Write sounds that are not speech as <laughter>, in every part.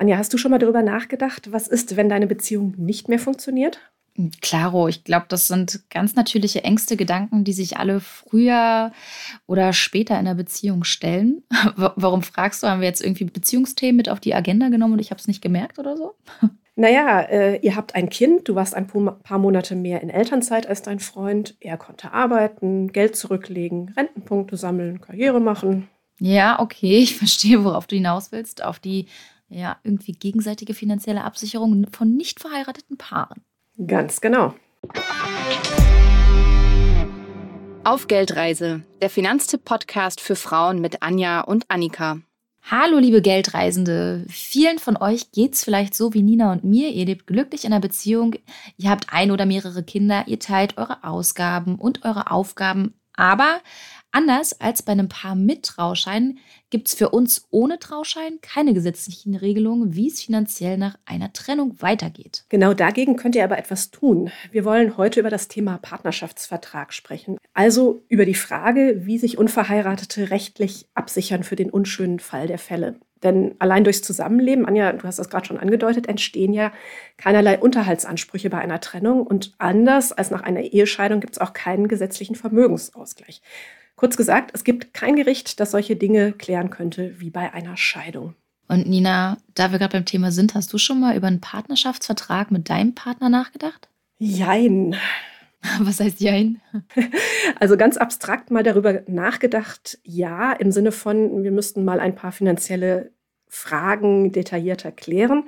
Anja, hast du schon mal darüber nachgedacht, was ist, wenn deine Beziehung nicht mehr funktioniert? Klaro, ich glaube, das sind ganz natürliche Ängste, Gedanken, die sich alle früher oder später in der Beziehung stellen. <laughs> Warum fragst du? Haben wir jetzt irgendwie Beziehungsthemen mit auf die Agenda genommen und ich habe es nicht gemerkt oder so? <laughs> Naja, äh, ihr habt ein Kind, du warst ein paar Monate mehr in Elternzeit als dein Freund. Er konnte arbeiten, Geld zurücklegen, Rentenpunkte sammeln, Karriere machen. Ja, okay, <laughs> ich verstehe, worauf du hinaus willst. Auf die ja, irgendwie gegenseitige finanzielle Absicherung von nicht verheirateten Paaren. Ganz genau. Auf Geldreise, der Finanztipp-Podcast für Frauen mit Anja und Annika. Hallo, liebe Geldreisende. Vielen von euch geht's vielleicht so wie Nina und mir. Ihr lebt glücklich in einer Beziehung, ihr habt ein oder mehrere Kinder, ihr teilt eure Ausgaben und eure Aufgaben. Aber Anders als bei einem Paar mit Trauschein gibt es für uns ohne Trauschein keine gesetzlichen Regelungen, wie es finanziell nach einer Trennung weitergeht. Genau dagegen könnt ihr aber etwas tun. Wir wollen heute über das Thema Partnerschaftsvertrag sprechen. Also über die Frage, wie sich Unverheiratete rechtlich absichern für den unschönen Fall der Fälle. Denn allein durchs Zusammenleben, Anja, du hast das gerade schon angedeutet, entstehen ja keinerlei Unterhaltsansprüche bei einer Trennung. Und anders als nach einer Ehescheidung gibt es auch keinen gesetzlichen Vermögensausgleich. Kurz gesagt, es gibt kein Gericht, das solche Dinge klären könnte wie bei einer Scheidung. Und Nina, da wir gerade beim Thema sind, hast du schon mal über einen Partnerschaftsvertrag mit deinem Partner nachgedacht? Jein. <laughs> Was heißt Jein? Also ganz abstrakt mal darüber nachgedacht, ja, im Sinne von, wir müssten mal ein paar finanzielle Fragen detaillierter klären.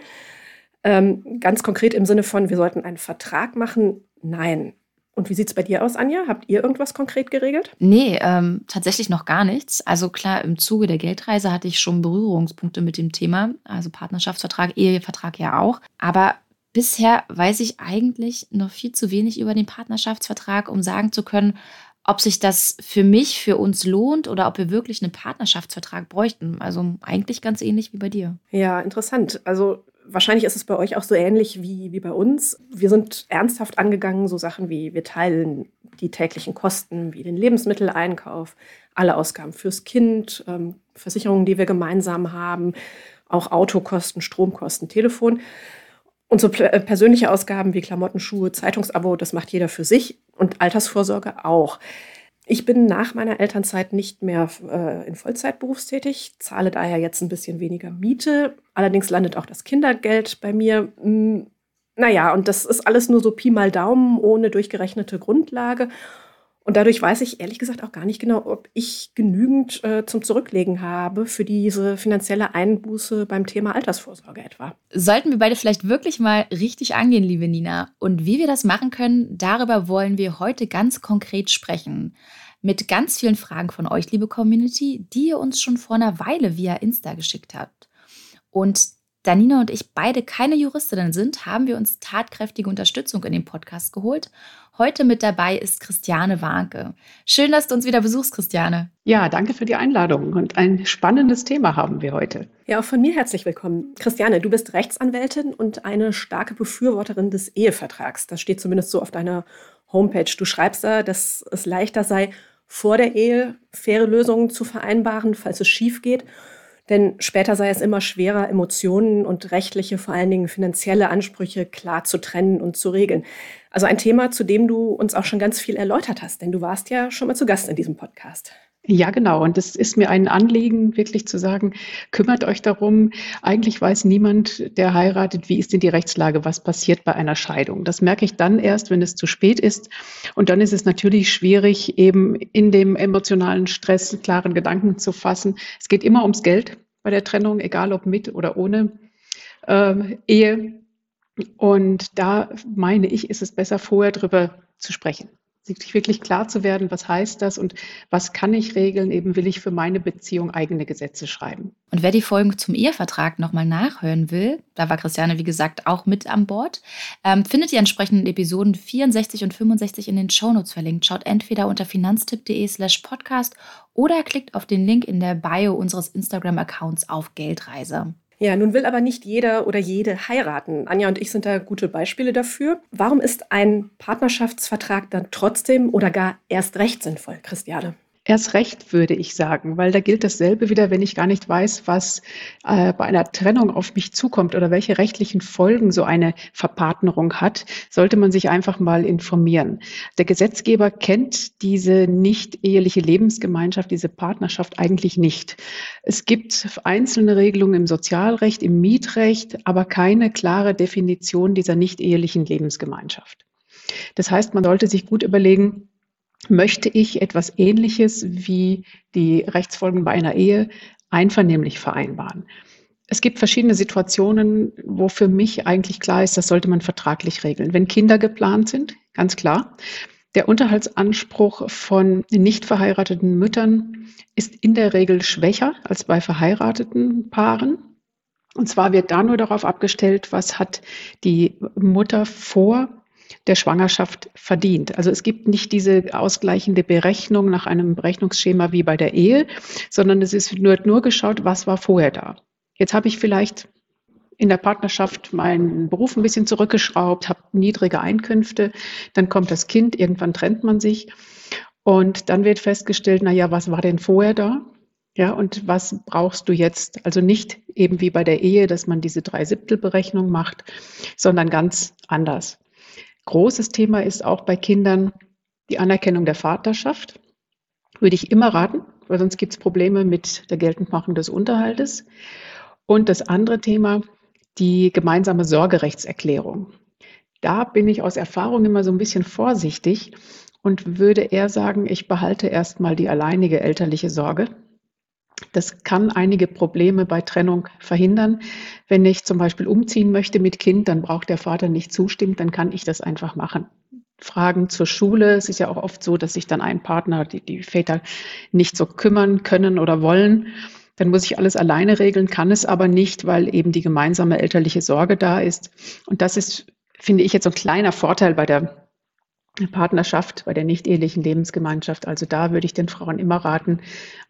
Ähm, ganz konkret im Sinne von, wir sollten einen Vertrag machen, nein. Und wie sieht es bei dir aus, Anja? Habt ihr irgendwas konkret geregelt? Nee, ähm, tatsächlich noch gar nichts. Also klar, im Zuge der Geldreise hatte ich schon Berührungspunkte mit dem Thema. Also Partnerschaftsvertrag, Ehevertrag ja auch. Aber bisher weiß ich eigentlich noch viel zu wenig über den Partnerschaftsvertrag, um sagen zu können, ob sich das für mich, für uns lohnt oder ob wir wirklich einen Partnerschaftsvertrag bräuchten. Also eigentlich ganz ähnlich wie bei dir. Ja, interessant. Also Wahrscheinlich ist es bei euch auch so ähnlich wie, wie bei uns. Wir sind ernsthaft angegangen, so Sachen wie wir teilen die täglichen Kosten, wie den Lebensmitteleinkauf, alle Ausgaben fürs Kind, ähm, Versicherungen, die wir gemeinsam haben, auch Autokosten, Stromkosten, Telefon. Und so äh, persönliche Ausgaben wie Klamotten, Schuhe, Zeitungsabo, das macht jeder für sich und Altersvorsorge auch. Ich bin nach meiner Elternzeit nicht mehr äh, in Vollzeit berufstätig, zahle daher jetzt ein bisschen weniger Miete. Allerdings landet auch das Kindergeld bei mir. Hm, naja, und das ist alles nur so Pi mal Daumen ohne durchgerechnete Grundlage. Und dadurch weiß ich ehrlich gesagt auch gar nicht genau, ob ich genügend äh, zum Zurücklegen habe für diese finanzielle Einbuße beim Thema Altersvorsorge etwa. Sollten wir beide vielleicht wirklich mal richtig angehen, liebe Nina. Und wie wir das machen können, darüber wollen wir heute ganz konkret sprechen. Mit ganz vielen Fragen von euch, liebe Community, die ihr uns schon vor einer Weile via Insta geschickt habt. Und da Nina und ich beide keine Juristinnen sind, haben wir uns tatkräftige Unterstützung in den Podcast geholt. Heute mit dabei ist Christiane Warnke. Schön, dass du uns wieder besuchst, Christiane. Ja, danke für die Einladung und ein spannendes Thema haben wir heute. Ja, auch von mir herzlich willkommen. Christiane, du bist Rechtsanwältin und eine starke Befürworterin des Ehevertrags. Das steht zumindest so auf deiner Homepage. Du schreibst da, dass es leichter sei, vor der Ehe faire Lösungen zu vereinbaren, falls es schief geht denn später sei es immer schwerer, Emotionen und rechtliche, vor allen Dingen finanzielle Ansprüche klar zu trennen und zu regeln. Also ein Thema, zu dem du uns auch schon ganz viel erläutert hast, denn du warst ja schon mal zu Gast in diesem Podcast. Ja, genau. Und es ist mir ein Anliegen, wirklich zu sagen, kümmert euch darum. Eigentlich weiß niemand, der heiratet, wie ist denn die Rechtslage, was passiert bei einer Scheidung. Das merke ich dann erst, wenn es zu spät ist. Und dann ist es natürlich schwierig, eben in dem emotionalen Stress klaren Gedanken zu fassen. Es geht immer ums Geld bei der Trennung, egal ob mit oder ohne äh, Ehe. Und da meine ich, ist es besser, vorher drüber zu sprechen sich wirklich klar zu werden, was heißt das und was kann ich regeln, eben will ich für meine Beziehung eigene Gesetze schreiben. Und wer die Folgen zum Ehevertrag nochmal nachhören will, da war Christiane, wie gesagt, auch mit an Bord, ähm, findet die entsprechenden Episoden 64 und 65 in den Shownotes verlinkt. Schaut entweder unter finanztipp.de slash podcast oder klickt auf den Link in der Bio unseres Instagram-Accounts auf Geldreise. Ja, nun will aber nicht jeder oder jede heiraten. Anja und ich sind da gute Beispiele dafür. Warum ist ein Partnerschaftsvertrag dann trotzdem oder gar erst recht sinnvoll, Christiane? Erst recht würde ich sagen, weil da gilt dasselbe wieder, wenn ich gar nicht weiß, was äh, bei einer Trennung auf mich zukommt oder welche rechtlichen Folgen so eine Verpartnerung hat, sollte man sich einfach mal informieren. Der Gesetzgeber kennt diese nicht eheliche Lebensgemeinschaft, diese Partnerschaft eigentlich nicht. Es gibt einzelne Regelungen im Sozialrecht, im Mietrecht, aber keine klare Definition dieser nicht ehelichen Lebensgemeinschaft. Das heißt, man sollte sich gut überlegen, möchte ich etwas Ähnliches wie die Rechtsfolgen bei einer Ehe einvernehmlich vereinbaren. Es gibt verschiedene Situationen, wo für mich eigentlich klar ist, das sollte man vertraglich regeln. Wenn Kinder geplant sind, ganz klar. Der Unterhaltsanspruch von nicht verheirateten Müttern ist in der Regel schwächer als bei verheirateten Paaren. Und zwar wird da nur darauf abgestellt, was hat die Mutter vor der Schwangerschaft verdient. Also es gibt nicht diese ausgleichende Berechnung nach einem Berechnungsschema wie bei der Ehe, sondern es ist nur, nur geschaut, was war vorher da. Jetzt habe ich vielleicht in der Partnerschaft meinen Beruf ein bisschen zurückgeschraubt, habe niedrige Einkünfte, dann kommt das Kind, irgendwann trennt man sich und dann wird festgestellt, na ja, was war denn vorher da? Ja, und was brauchst du jetzt? Also nicht eben wie bei der Ehe, dass man diese Dreisiebtelberechnung macht, sondern ganz anders. Großes Thema ist auch bei Kindern die Anerkennung der Vaterschaft. Würde ich immer raten, weil sonst gibt es Probleme mit der Geltendmachung des Unterhaltes. Und das andere Thema, die gemeinsame Sorgerechtserklärung. Da bin ich aus Erfahrung immer so ein bisschen vorsichtig und würde eher sagen, ich behalte erstmal die alleinige elterliche Sorge das kann einige Probleme bei Trennung verhindern. Wenn ich zum Beispiel umziehen möchte mit Kind, dann braucht der Vater nicht zustimmen, dann kann ich das einfach machen. Fragen zur Schule. Es ist ja auch oft so, dass sich dann ein Partner, die, die Väter nicht so kümmern können oder wollen. Dann muss ich alles alleine regeln, kann es aber nicht, weil eben die gemeinsame elterliche Sorge da ist. Und das ist, finde ich, jetzt so ein kleiner Vorteil bei der Partnerschaft, bei der nicht-ehelichen Lebensgemeinschaft. Also da würde ich den Frauen immer raten,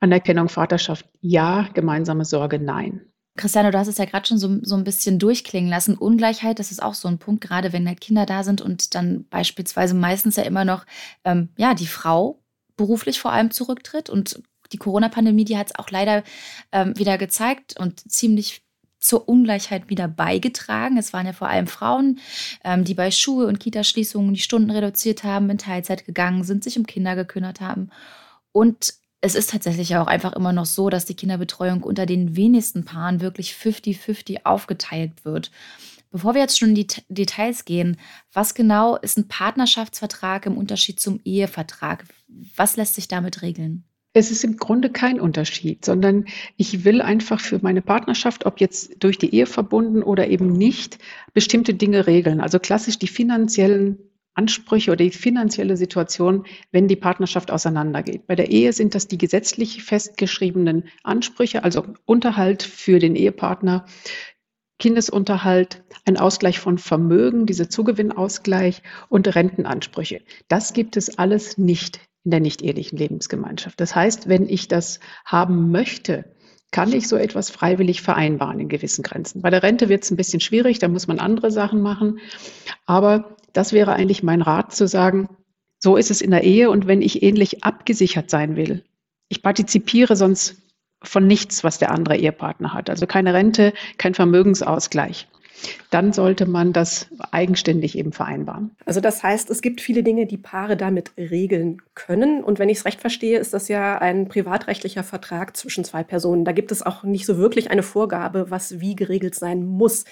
Anerkennung, Vaterschaft ja, gemeinsame Sorge nein. Christiane, du hast es ja gerade schon so, so ein bisschen durchklingen lassen. Ungleichheit, das ist auch so ein Punkt, gerade wenn halt Kinder da sind und dann beispielsweise meistens ja immer noch ähm, ja, die Frau beruflich vor allem zurücktritt. Und die Corona-Pandemie, die hat es auch leider ähm, wieder gezeigt und ziemlich zur Ungleichheit wieder beigetragen. Es waren ja vor allem Frauen, ähm, die bei Schule- und Kitaschließungen die Stunden reduziert haben, in Teilzeit gegangen sind, sich um Kinder gekümmert haben. Und es ist tatsächlich auch einfach immer noch so, dass die Kinderbetreuung unter den wenigsten Paaren wirklich 50-50 aufgeteilt wird. Bevor wir jetzt schon in die Details gehen, was genau ist ein Partnerschaftsvertrag im Unterschied zum Ehevertrag? Was lässt sich damit regeln? Es ist im Grunde kein Unterschied, sondern ich will einfach für meine Partnerschaft, ob jetzt durch die Ehe verbunden oder eben nicht, bestimmte Dinge regeln. Also klassisch die finanziellen Ansprüche oder die finanzielle Situation, wenn die Partnerschaft auseinandergeht. Bei der Ehe sind das die gesetzlich festgeschriebenen Ansprüche, also Unterhalt für den Ehepartner, Kindesunterhalt, ein Ausgleich von Vermögen, dieser Zugewinnausgleich und Rentenansprüche. Das gibt es alles nicht in der nicht-ehelichen Lebensgemeinschaft. Das heißt, wenn ich das haben möchte, kann ich so etwas freiwillig vereinbaren in gewissen Grenzen. Bei der Rente wird es ein bisschen schwierig, da muss man andere Sachen machen. Aber das wäre eigentlich mein Rat zu sagen, so ist es in der Ehe und wenn ich ähnlich abgesichert sein will, ich partizipiere sonst von nichts, was der andere Ehepartner hat. Also keine Rente, kein Vermögensausgleich dann sollte man das eigenständig eben vereinbaren. Also das heißt, es gibt viele Dinge, die Paare damit regeln können. Und wenn ich es recht verstehe, ist das ja ein privatrechtlicher Vertrag zwischen zwei Personen. Da gibt es auch nicht so wirklich eine Vorgabe, was wie geregelt sein muss.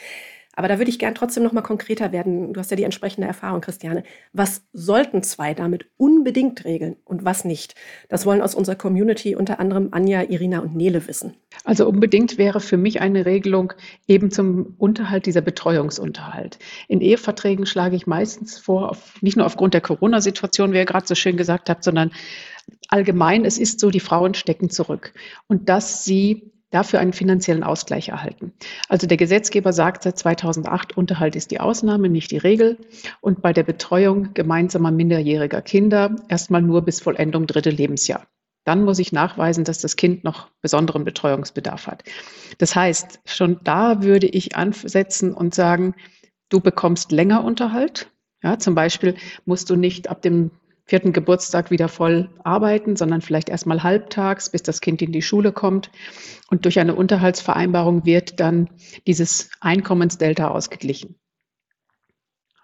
Aber da würde ich gern trotzdem noch mal konkreter werden. Du hast ja die entsprechende Erfahrung, Christiane. Was sollten zwei damit unbedingt regeln und was nicht? Das wollen aus unserer Community unter anderem Anja, Irina und Nele wissen. Also unbedingt wäre für mich eine Regelung eben zum Unterhalt dieser Betreuungsunterhalt. In Eheverträgen schlage ich meistens vor, auf, nicht nur aufgrund der Corona-Situation, wie ihr gerade so schön gesagt habt, sondern allgemein, es ist so, die Frauen stecken zurück. Und dass sie dafür einen finanziellen Ausgleich erhalten. Also der Gesetzgeber sagt seit 2008, Unterhalt ist die Ausnahme, nicht die Regel. Und bei der Betreuung gemeinsamer minderjähriger Kinder erstmal nur bis Vollendung dritte Lebensjahr. Dann muss ich nachweisen, dass das Kind noch besonderen Betreuungsbedarf hat. Das heißt, schon da würde ich ansetzen und sagen, du bekommst länger Unterhalt. Ja, zum Beispiel musst du nicht ab dem vierten Geburtstag wieder voll arbeiten, sondern vielleicht erstmal halbtags, bis das Kind in die Schule kommt. Und durch eine Unterhaltsvereinbarung wird dann dieses Einkommensdelta ausgeglichen.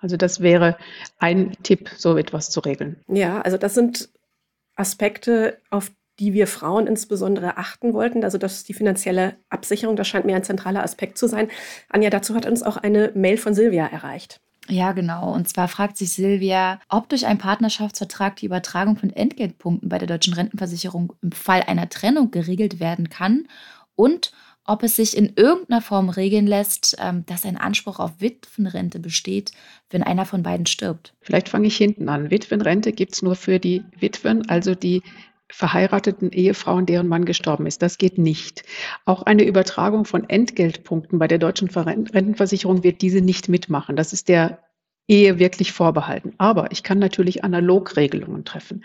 Also das wäre ein Tipp, so etwas zu regeln. Ja, also das sind Aspekte, auf die wir Frauen insbesondere achten wollten. Also das ist die finanzielle Absicherung, das scheint mir ein zentraler Aspekt zu sein. Anja, dazu hat uns auch eine Mail von Silvia erreicht. Ja, genau. Und zwar fragt sich Silvia, ob durch einen Partnerschaftsvertrag die Übertragung von Entgeltpunkten bei der deutschen Rentenversicherung im Fall einer Trennung geregelt werden kann und ob es sich in irgendeiner Form regeln lässt, ähm, dass ein Anspruch auf Witwenrente besteht, wenn einer von beiden stirbt. Vielleicht fange ich hinten an. Witwenrente gibt es nur für die Witwen, also die verheirateten Ehefrauen, deren Mann gestorben ist. Das geht nicht. Auch eine Übertragung von Entgeltpunkten bei der deutschen Rentenversicherung wird diese nicht mitmachen. Das ist der Ehe wirklich vorbehalten. Aber ich kann natürlich Analogregelungen treffen,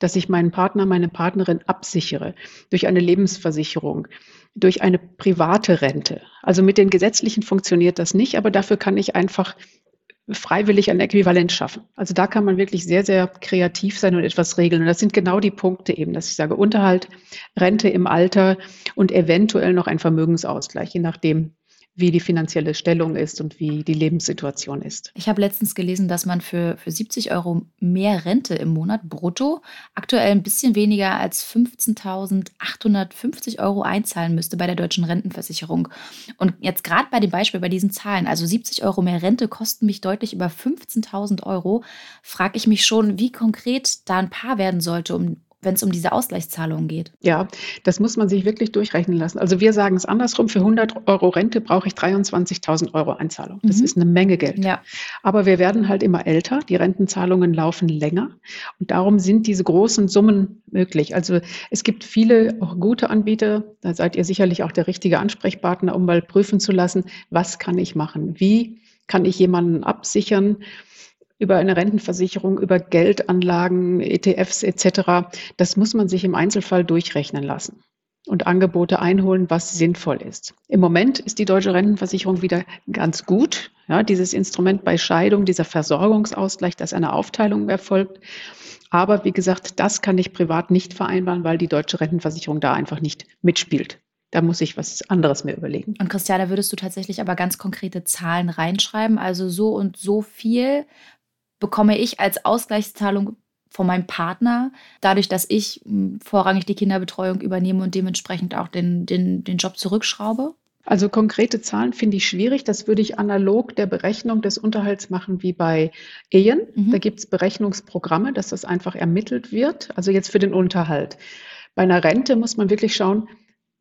dass ich meinen Partner, meine Partnerin absichere durch eine Lebensversicherung, durch eine private Rente. Also mit den gesetzlichen funktioniert das nicht, aber dafür kann ich einfach freiwillig ein Äquivalent schaffen. Also da kann man wirklich sehr, sehr kreativ sein und etwas regeln. Und das sind genau die Punkte eben, dass ich sage, Unterhalt, Rente im Alter und eventuell noch ein Vermögensausgleich, je nachdem, wie die finanzielle Stellung ist und wie die Lebenssituation ist. Ich habe letztens gelesen, dass man für, für 70 Euro mehr Rente im Monat brutto aktuell ein bisschen weniger als 15.850 Euro einzahlen müsste bei der deutschen Rentenversicherung. Und jetzt gerade bei dem Beispiel bei diesen Zahlen, also 70 Euro mehr Rente kosten mich deutlich über 15.000 Euro, frage ich mich schon, wie konkret da ein Paar werden sollte, um, wenn es um diese Ausgleichszahlungen geht. Ja, das muss man sich wirklich durchrechnen lassen. Also wir sagen es andersrum, für 100 Euro Rente brauche ich 23.000 Euro Einzahlung. Das mhm. ist eine Menge Geld. Ja. Aber wir werden halt immer älter, die Rentenzahlungen laufen länger und darum sind diese großen Summen möglich. Also es gibt viele auch gute Anbieter, da seid ihr sicherlich auch der richtige Ansprechpartner, um mal prüfen zu lassen, was kann ich machen, wie kann ich jemanden absichern über eine Rentenversicherung, über Geldanlagen, ETFs etc. Das muss man sich im Einzelfall durchrechnen lassen und Angebote einholen, was sinnvoll ist. Im Moment ist die deutsche Rentenversicherung wieder ganz gut. Ja, dieses Instrument bei Scheidung, dieser Versorgungsausgleich, dass eine Aufteilung erfolgt. Aber wie gesagt, das kann ich privat nicht vereinbaren, weil die deutsche Rentenversicherung da einfach nicht mitspielt. Da muss ich was anderes mir überlegen. Und Christiane, würdest du tatsächlich aber ganz konkrete Zahlen reinschreiben? Also so und so viel bekomme ich als Ausgleichszahlung von meinem Partner, dadurch, dass ich hm, vorrangig die Kinderbetreuung übernehme und dementsprechend auch den, den, den Job zurückschraube? Also konkrete Zahlen finde ich schwierig. Das würde ich analog der Berechnung des Unterhalts machen wie bei Ehen. Mhm. Da gibt es Berechnungsprogramme, dass das einfach ermittelt wird. Also jetzt für den Unterhalt. Bei einer Rente muss man wirklich schauen,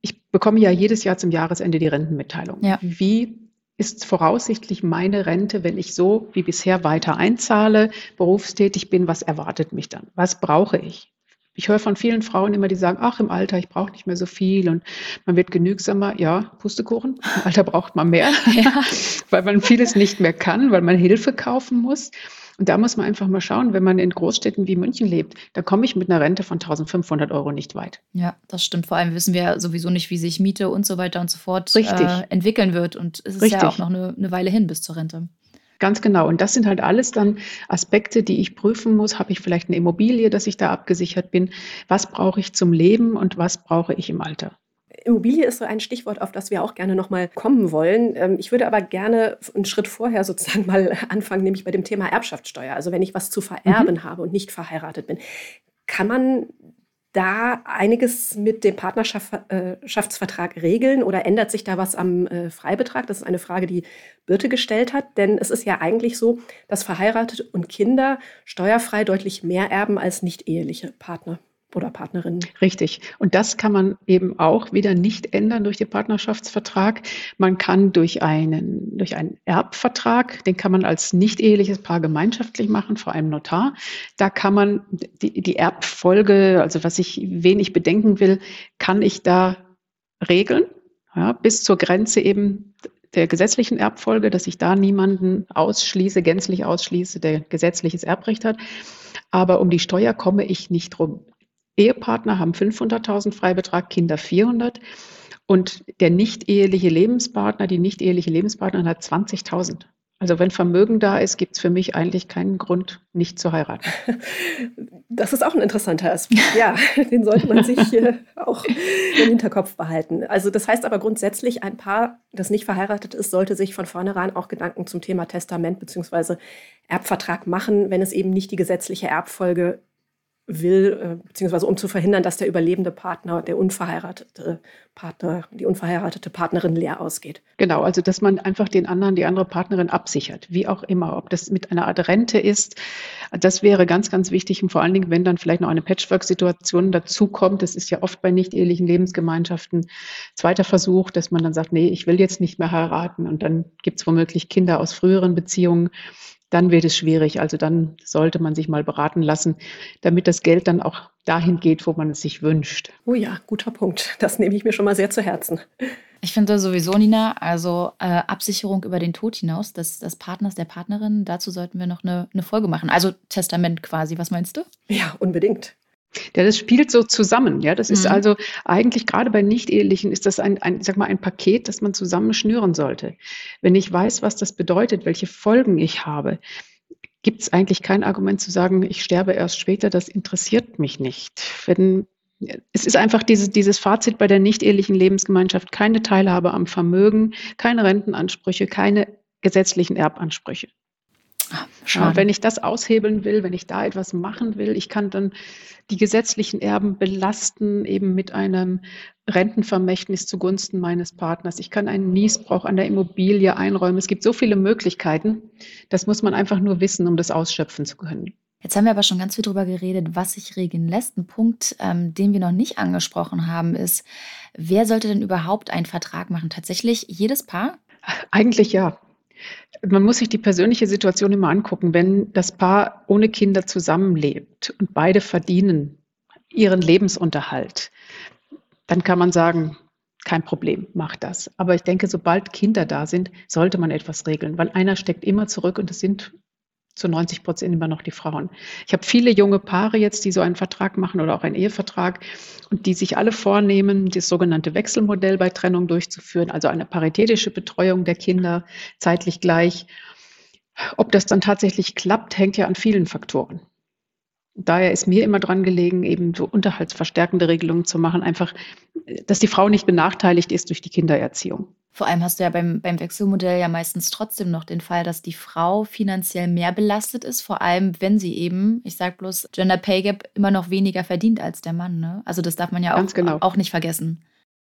ich bekomme ja jedes Jahr zum Jahresende die Rentenmitteilung. Ja. Wie ist voraussichtlich meine Rente, wenn ich so wie bisher weiter einzahle, berufstätig bin, was erwartet mich dann? Was brauche ich? Ich höre von vielen Frauen immer, die sagen, ach, im Alter, ich brauche nicht mehr so viel und man wird genügsamer. Ja, Pustekuchen, <laughs> im Alter braucht man mehr, ja. weil man vieles nicht mehr kann, weil man Hilfe kaufen muss. Und da muss man einfach mal schauen, wenn man in Großstädten wie München lebt, da komme ich mit einer Rente von 1500 Euro nicht weit. Ja, das stimmt. Vor allem wissen wir sowieso nicht, wie sich Miete und so weiter und so fort äh, entwickeln wird. Und es ist Richtig. ja auch noch eine, eine Weile hin bis zur Rente. Ganz genau. Und das sind halt alles dann Aspekte, die ich prüfen muss. Habe ich vielleicht eine Immobilie, dass ich da abgesichert bin? Was brauche ich zum Leben und was brauche ich im Alter? Immobilie ist so ein Stichwort, auf das wir auch gerne nochmal kommen wollen. Ähm, ich würde aber gerne einen Schritt vorher sozusagen mal <laughs> anfangen, nämlich bei dem Thema Erbschaftssteuer. Also wenn ich was zu vererben mhm. habe und nicht verheiratet bin, kann man da einiges mit dem Partnerschaftsvertrag äh, regeln oder ändert sich da was am äh, Freibetrag? Das ist eine Frage, die Birte gestellt hat, denn es ist ja eigentlich so, dass verheiratete und Kinder steuerfrei deutlich mehr erben als nicht eheliche Partner oder Partnerinnen. Richtig. Und das kann man eben auch wieder nicht ändern durch den Partnerschaftsvertrag. Man kann durch einen, durch einen Erbvertrag, den kann man als nicht eheliches Paar gemeinschaftlich machen, vor einem Notar. Da kann man die, die Erbfolge, also was ich wenig bedenken will, kann ich da regeln, ja, bis zur Grenze eben der gesetzlichen Erbfolge, dass ich da niemanden ausschließe, gänzlich ausschließe, der gesetzliches Erbrecht hat. Aber um die Steuer komme ich nicht rum. Ehepartner haben 500.000 Freibetrag, Kinder 400 und der nicht eheliche Lebenspartner, die nicht eheliche Lebenspartnerin hat 20.000. Also wenn Vermögen da ist, gibt es für mich eigentlich keinen Grund, nicht zu heiraten. <laughs> Das ist auch ein interessanter Aspekt. Ja, <laughs> den sollte man sich äh, auch im Hinterkopf behalten. Also das heißt aber grundsätzlich, ein Paar, das nicht verheiratet ist, sollte sich von vornherein auch Gedanken zum Thema Testament bzw. Erbvertrag machen, wenn es eben nicht die gesetzliche Erbfolge will, äh, beziehungsweise um zu verhindern, dass der überlebende Partner, der unverheiratete Partner, die unverheiratete Partnerin leer ausgeht. Genau, also dass man einfach den anderen, die andere Partnerin absichert, wie auch immer, ob das mit einer Art Rente ist, das wäre ganz, ganz wichtig. Und vor allen Dingen, wenn dann vielleicht noch eine Patchwork-Situation dazukommt, das ist ja oft bei nicht-ehelichen Lebensgemeinschaften zweiter Versuch, dass man dann sagt, nee, ich will jetzt nicht mehr heiraten. Und dann gibt es womöglich Kinder aus früheren Beziehungen dann wird es schwierig. Also dann sollte man sich mal beraten lassen, damit das Geld dann auch dahin geht, wo man es sich wünscht. Oh ja, guter Punkt. Das nehme ich mir schon mal sehr zu Herzen. Ich finde sowieso, Nina, also äh, Absicherung über den Tod hinaus des, des Partners, der Partnerin, dazu sollten wir noch eine, eine Folge machen. Also Testament quasi, was meinst du? Ja, unbedingt. Ja, das spielt so zusammen. Ja, das ist mhm. also eigentlich gerade bei Nicht-Ehelichen ist das ein, ein, sag mal, ein Paket, das man zusammen schnüren sollte. Wenn ich weiß, was das bedeutet, welche Folgen ich habe, gibt es eigentlich kein Argument zu sagen, ich sterbe erst später, das interessiert mich nicht. Wenn, es ist einfach dieses, dieses Fazit bei der nicht-ehelichen Lebensgemeinschaft, keine Teilhabe am Vermögen, keine Rentenansprüche, keine gesetzlichen Erbansprüche. Schade. Wenn ich das aushebeln will, wenn ich da etwas machen will, ich kann dann die gesetzlichen Erben belasten, eben mit einem Rentenvermächtnis zugunsten meines Partners. Ich kann einen Niesbrauch an der Immobilie einräumen. Es gibt so viele Möglichkeiten. Das muss man einfach nur wissen, um das ausschöpfen zu können. Jetzt haben wir aber schon ganz viel darüber geredet, was sich regeln lässt. Ein Punkt, ähm, den wir noch nicht angesprochen haben, ist, wer sollte denn überhaupt einen Vertrag machen? Tatsächlich jedes Paar? Eigentlich ja. Man muss sich die persönliche Situation immer angucken. Wenn das Paar ohne Kinder zusammenlebt und beide verdienen ihren Lebensunterhalt, dann kann man sagen, kein Problem, mach das. Aber ich denke, sobald Kinder da sind, sollte man etwas regeln, weil einer steckt immer zurück und es sind zu 90 Prozent immer noch die Frauen. Ich habe viele junge Paare jetzt, die so einen Vertrag machen oder auch einen Ehevertrag und die sich alle vornehmen, das sogenannte Wechselmodell bei Trennung durchzuführen, also eine paritätische Betreuung der Kinder zeitlich gleich. Ob das dann tatsächlich klappt, hängt ja an vielen Faktoren. Daher ist mir immer dran gelegen, eben so unterhaltsverstärkende Regelungen zu machen, einfach, dass die Frau nicht benachteiligt ist durch die Kindererziehung. Vor allem hast du ja beim, beim Wechselmodell ja meistens trotzdem noch den Fall, dass die Frau finanziell mehr belastet ist, vor allem wenn sie eben, ich sag bloß, Gender Pay Gap immer noch weniger verdient als der Mann. Ne? Also das darf man ja auch, genau. auch nicht vergessen.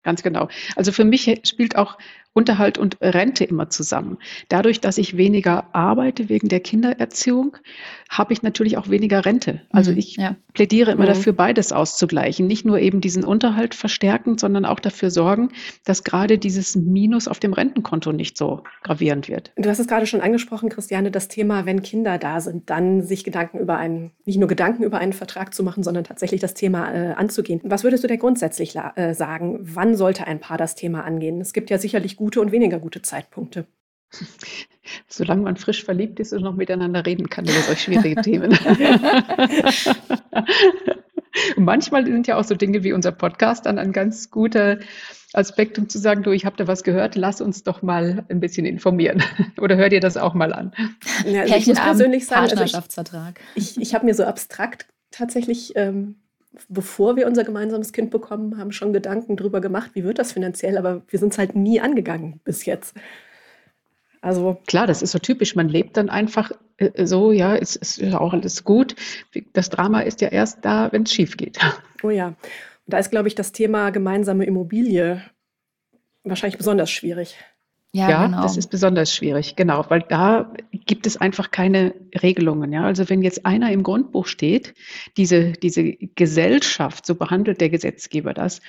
Ganz genau. Also für mich spielt auch Unterhalt und Rente immer zusammen. Dadurch, dass ich weniger arbeite wegen der Kindererziehung, habe ich natürlich auch weniger Rente. Also mhm, ich ja. plädiere immer mhm. dafür, beides auszugleichen. Nicht nur eben diesen Unterhalt verstärken, sondern auch dafür sorgen, dass gerade dieses Minus auf dem Rentenkonto nicht so gravierend wird. Du hast es gerade schon angesprochen, Christiane, das Thema, wenn Kinder da sind, dann sich Gedanken über einen, nicht nur Gedanken über einen Vertrag zu machen, sondern tatsächlich das Thema äh, anzugehen. Was würdest du denn grundsätzlich äh, sagen? Wann sollte ein Paar das Thema angehen? Es gibt ja sicherlich gute und weniger gute Zeitpunkte. <laughs> Solange man frisch verliebt ist und noch miteinander reden kann über solch schwierige <laughs> Themen. und <laughs> manchmal sind ja auch so Dinge wie unser Podcast dann ein ganz guter Aspekt, um zu sagen, du, ich habe da was gehört, lass uns doch mal ein bisschen informieren. Oder hör dir das auch mal an. Ja, also ich muss persönlich sagen, also ich, ich, ich habe mir so abstrakt tatsächlich ähm, bevor wir unser gemeinsames Kind bekommen haben, schon Gedanken darüber gemacht, wie wird das finanziell, aber wir sind es halt nie angegangen bis jetzt. Also klar, das ist so typisch. Man lebt dann einfach äh, so, ja, es ist auch alles gut. Das Drama ist ja erst da, wenn es schief geht. <laughs> Oh ja. Und da ist, glaube ich, das Thema gemeinsame Immobilie wahrscheinlich besonders schwierig. Ja, ja genau. das ist besonders schwierig, genau, weil da gibt es einfach keine Regelungen. Ja? Also wenn jetzt einer im Grundbuch steht, diese, diese Gesellschaft, so behandelt der Gesetzgeber das,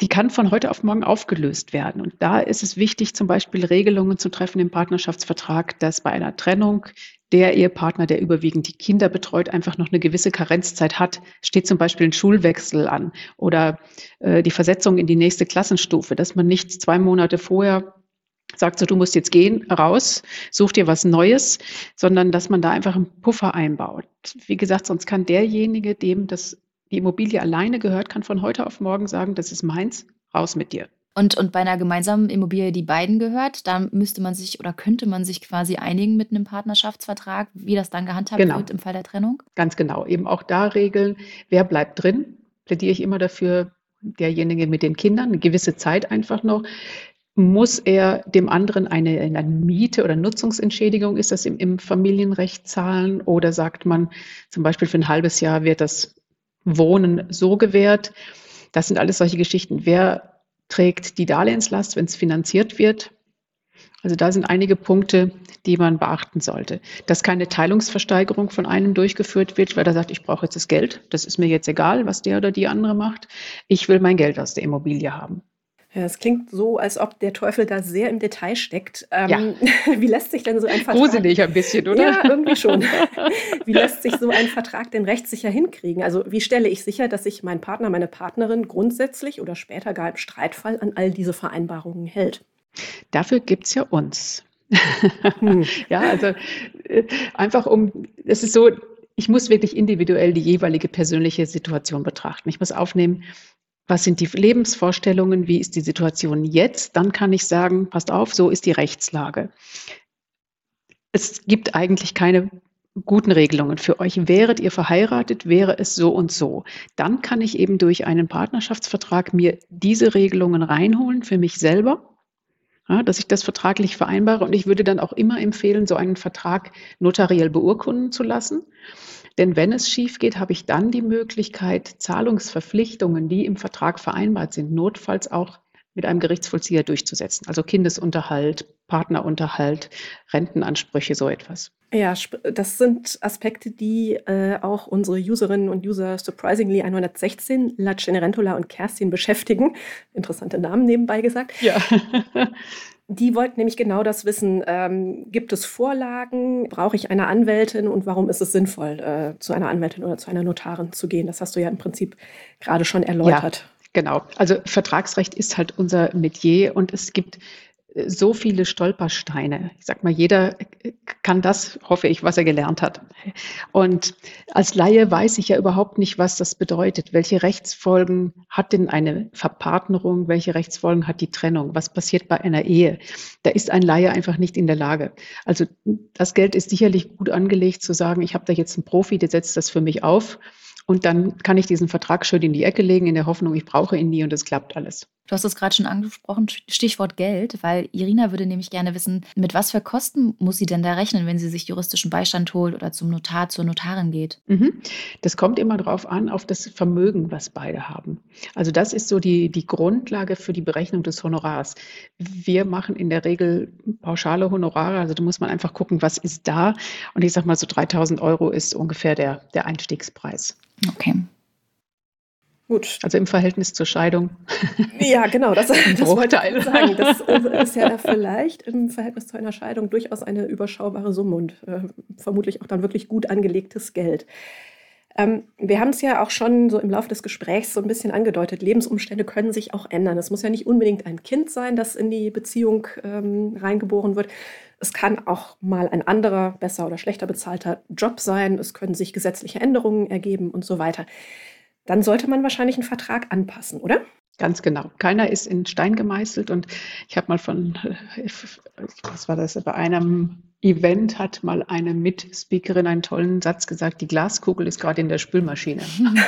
die kann von heute auf morgen aufgelöst werden. Und da ist es wichtig, zum Beispiel Regelungen zu treffen im Partnerschaftsvertrag, dass bei einer Trennung der Ehepartner, der überwiegend die Kinder betreut, einfach noch eine gewisse Karenzzeit hat. Steht zum Beispiel ein Schulwechsel an oder äh, die Versetzung in die nächste Klassenstufe, dass man nicht zwei Monate vorher sagt so, du musst jetzt gehen, raus, such dir was Neues, sondern dass man da einfach einen Puffer einbaut. Wie gesagt, sonst kann derjenige, dem das die Immobilie alleine gehört, kann von heute auf morgen sagen, das ist meins, raus mit dir. Und, und bei einer gemeinsamen Immobilie, die beiden gehört, da müsste man sich oder könnte man sich quasi einigen mit einem Partnerschaftsvertrag, wie das dann gehandhabt genau. wird im Fall der Trennung? Ganz genau. Eben auch da regeln, wer bleibt drin. Plädiere ich immer dafür, derjenige mit den Kindern, eine gewisse Zeit einfach noch. Muss er dem anderen eine, eine Miete oder Nutzungsentschädigung, ist das im, im Familienrecht zahlen? Oder sagt man zum Beispiel für ein halbes Jahr wird das Wohnen so gewährt? Das sind alles solche Geschichten. Wer trägt die Darlehenslast, wenn es finanziert wird. Also da sind einige Punkte, die man beachten sollte. Dass keine Teilungsversteigerung von einem durchgeführt wird, weil er sagt, ich brauche jetzt das Geld. Das ist mir jetzt egal, was der oder die andere macht. Ich will mein Geld aus der Immobilie haben. Ja, es klingt so, als ob der Teufel da sehr im Detail steckt. Ähm, ja. <laughs> Wie lässt sich denn so ein Vertrag... Gruselig ein bisschen, oder? Ja, irgendwie schon. <laughs> wie lässt sich so ein Vertrag denn rechtssicher hinkriegen? Also wie stelle ich sicher, dass sich mein Partner, meine Partnerin grundsätzlich oder später gar im Streitfall an all diese Vereinbarungen hält? Dafür gibt es ja uns. Hm. <laughs> ja, also äh, einfach um, es ist so, ich muss wirklich individuell die jeweilige persönliche Situation betrachten. Ich muss aufnehmen, was sind die Lebensvorstellungen, wie ist die Situation jetzt, dann kann ich sagen, passt auf, so ist die Rechtslage. Es gibt eigentlich keine guten Regelungen für euch. Wäret ihr verheiratet, wäre es so und so. Dann kann ich eben durch einen Partnerschaftsvertrag mir diese Regelungen reinholen für mich selber. Ja, dass ich das vertraglich vereinbare. Und ich würde dann auch immer empfehlen, so einen Vertrag notariell beurkunden zu lassen. Denn wenn es schief geht, habe ich dann die Möglichkeit, Zahlungsverpflichtungen, die im Vertrag vereinbart sind, notfalls auch mit einem Gerichtsvollzieher durchzusetzen. Also Kindesunterhalt, Partnerunterhalt, Rentenansprüche, so etwas. Ja, das sind Aspekte, die äh, auch unsere Userinnen und User surprisingly 116, La Cenerentola und Kerstin beschäftigen. Interessante Namen nebenbei gesagt. Ja. <laughs> Die wollten nämlich genau das wissen. Ähm, gibt es Vorlagen? Brauche ich eine Anwältin? Und warum ist es sinnvoll, äh, zu einer Anwältin oder zu einer Notarin zu gehen? Das hast du ja im Prinzip gerade schon erläutert. Ja. Genau. Also Vertragsrecht ist halt unser Metier und es gibt so viele Stolpersteine. Ich sag mal, jeder kann das, hoffe ich, was er gelernt hat. Und als Laie weiß ich ja überhaupt nicht, was das bedeutet. Welche Rechtsfolgen hat denn eine Verpartnerung? Welche Rechtsfolgen hat die Trennung? Was passiert bei einer Ehe? Da ist ein Laie einfach nicht in der Lage. Also das Geld ist sicherlich gut angelegt zu sagen, ich habe da jetzt einen Profi, der setzt das für mich auf. Und dann kann ich diesen Vertrag schön in die Ecke legen, in der Hoffnung, ich brauche ihn nie und es klappt alles. Du hast es gerade schon angesprochen, Stichwort Geld, weil Irina würde nämlich gerne wissen, mit was für Kosten muss sie denn da rechnen, wenn sie sich juristischen Beistand holt oder zum Notar, zur Notarin geht? Mhm. Das kommt immer darauf an, auf das Vermögen, was beide haben. Also das ist so die, die Grundlage für die Berechnung des Honorars. Wir machen in der Regel pauschale Honorare, also da muss man einfach gucken, was ist da. Und ich sage mal, so 3000 Euro ist ungefähr der, der Einstiegspreis. Okay. Gut. Also im Verhältnis zur Scheidung. Ja, genau, das, <laughs> das wollte ich sagen. Das ist ja vielleicht im Verhältnis zu einer Scheidung durchaus eine überschaubare Summe und äh, vermutlich auch dann wirklich gut angelegtes Geld. Ähm, wir haben es ja auch schon so im Laufe des Gesprächs so ein bisschen angedeutet. Lebensumstände können sich auch ändern. Es muss ja nicht unbedingt ein Kind sein, das in die Beziehung ähm, reingeboren wird. Es kann auch mal ein anderer, besser oder schlechter bezahlter Job sein. Es können sich gesetzliche Änderungen ergeben und so weiter dann sollte man wahrscheinlich einen Vertrag anpassen, oder? Ganz genau. Keiner ist in Stein gemeißelt. Und ich habe mal von, was war das, bei einem Event hat mal eine Mitspeakerin einen tollen Satz gesagt, die Glaskugel ist gerade in der Spülmaschine.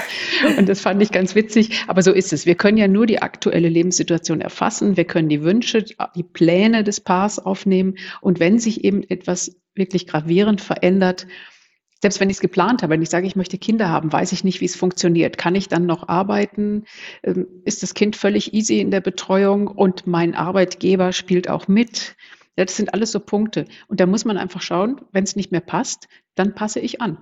<laughs> Und das fand ich ganz witzig. Aber so ist es. Wir können ja nur die aktuelle Lebenssituation erfassen. Wir können die Wünsche, die Pläne des Paars aufnehmen. Und wenn sich eben etwas wirklich gravierend verändert, selbst wenn ich es geplant habe, wenn ich sage, ich möchte Kinder haben, weiß ich nicht, wie es funktioniert. Kann ich dann noch arbeiten? Ähm, ist das Kind völlig easy in der Betreuung und mein Arbeitgeber spielt auch mit? Das sind alles so Punkte. Und da muss man einfach schauen, wenn es nicht mehr passt, dann passe ich an.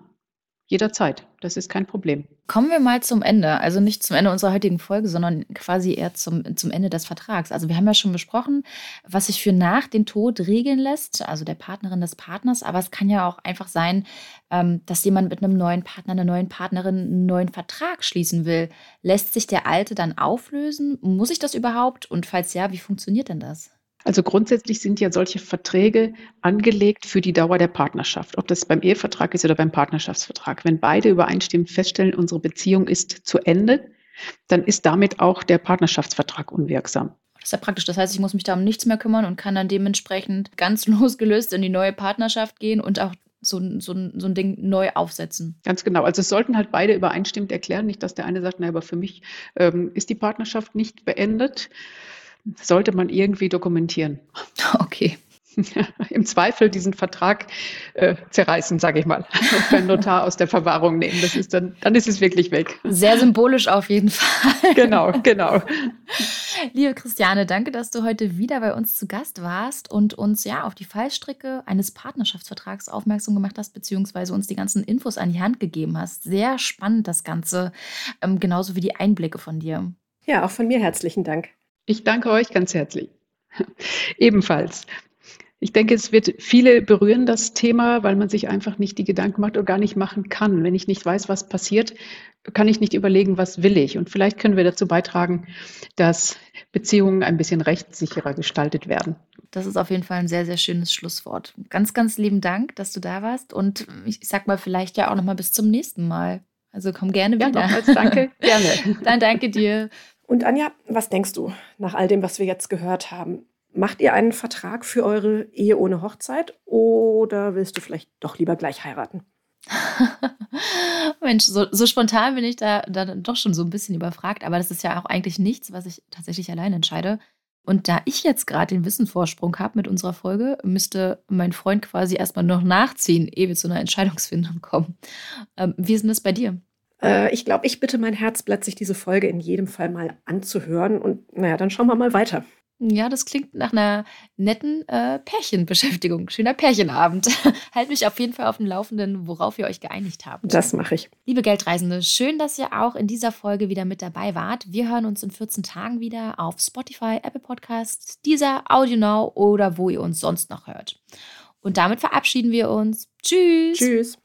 Jederzeit. Das ist kein Problem. Kommen wir mal zum Ende. Also nicht zum Ende unserer heutigen Folge, sondern quasi eher zum, zum Ende des Vertrags. Also wir haben ja schon besprochen, was sich für nach dem Tod regeln lässt, also der Partnerin des Partners. Aber es kann ja auch einfach sein, ähm, dass jemand mit einem neuen Partner, einer neuen Partnerin einen neuen Vertrag schließen will. Lässt sich der alte dann auflösen? Muss ich das überhaupt? Und falls ja, wie funktioniert denn das? Also grundsätzlich sind ja solche Verträge angelegt für die Dauer der Partnerschaft, ob das beim Ehevertrag ist oder beim Partnerschaftsvertrag. Wenn beide übereinstimmend feststellen, unsere Beziehung ist zu Ende, dann ist damit auch der Partnerschaftsvertrag unwirksam. Das ist ja praktisch. Das heißt, ich muss mich da um nichts mehr kümmern und kann dann dementsprechend ganz <laughs> losgelöst in die neue Partnerschaft gehen und auch so, so, so ein Ding neu aufsetzen. Ganz genau. Also es sollten halt beide übereinstimmend erklären. Nicht, dass der eine sagt, naja, aber für mich ähm, ist die Partnerschaft nicht beendet. Sollte man irgendwie dokumentieren. <laughs> Okay. <laughs> im Zweifel diesen Vertrag äh, zerreißen, sage ich mal, <laughs> und beim Notar aus der Verwahrung nehmen. Das ist dann, dann ist es wirklich weg. Sehr symbolisch auf jeden Fall. Genau, genau. Liebe Christiane, danke, dass du heute wieder bei uns zu Gast warst und uns ja auf die Fallstricke eines Partnerschaftsvertrags aufmerksam gemacht hast, beziehungsweise uns die ganzen Infos an die Hand gegeben hast. Sehr spannend das Ganze, ähm, genauso wie die Einblicke von dir. Ja, auch von mir herzlichen Dank. Ich danke euch ganz herzlich. <laughs> Ebenfalls. Ich denke, es wird viele berühren, das Thema, weil man sich einfach nicht die Gedanken macht oder gar nicht machen kann. Wenn ich nicht weiß, was passiert, kann ich nicht überlegen, was will ich. Und vielleicht können wir dazu beitragen, dass Beziehungen ein bisschen rechtssicherer gestaltet werden. Das ist auf jeden Fall ein sehr, sehr schönes Schlusswort. Ganz, ganz lieben Dank, dass du da warst. Und ich sag mal, vielleicht ja auch noch mal bis zum nächsten Mal. Also komm gerne wieder. Ja, nochmals danke. <laughs> gerne. Dann danke dir. Und Anja, was denkst du nach all dem, was wir jetzt gehört haben? Macht ihr einen Vertrag für eure Ehe ohne Hochzeit oder willst du vielleicht doch lieber gleich heiraten? <laughs> Mensch, so, so, spontan bin ich da, da doch schon so ein bisschen überfragt, aber das ist ja auch eigentlich nichts, was ich tatsächlich allein entscheide. Und da ich jetzt gerade den Wissenvorsprung habe mit unserer Folge, müsste mein Freund quasi erstmal noch nachziehen, ehe wir zu einer Entscheidungsfindung kommen. Ähm, wie ist denn das bei dir? Äh, ich glaube, ich bitte mein Herzblatt, sich diese Folge in jedem Fall mal anzuhören. Und naja, dann schauen wir mal weiter. Ja, das klingt nach einer netten äh, Pärchenbeschäftigung. Schöner Pärchenabend. <laughs> halt mich auf jeden Fall auf dem Laufenden, worauf ihr euch geeinigt habt. Das mache ich. Liebe Geldreisende, schön, dass ihr auch in dieser Folge wieder mit dabei wart. Wir hören uns in 14 Tagen wieder auf Spotify, Apple Podcasts, dieser Audio Now oder wo ihr uns sonst noch hört. Und damit verabschieden wir uns. Tschüss. Tschüss.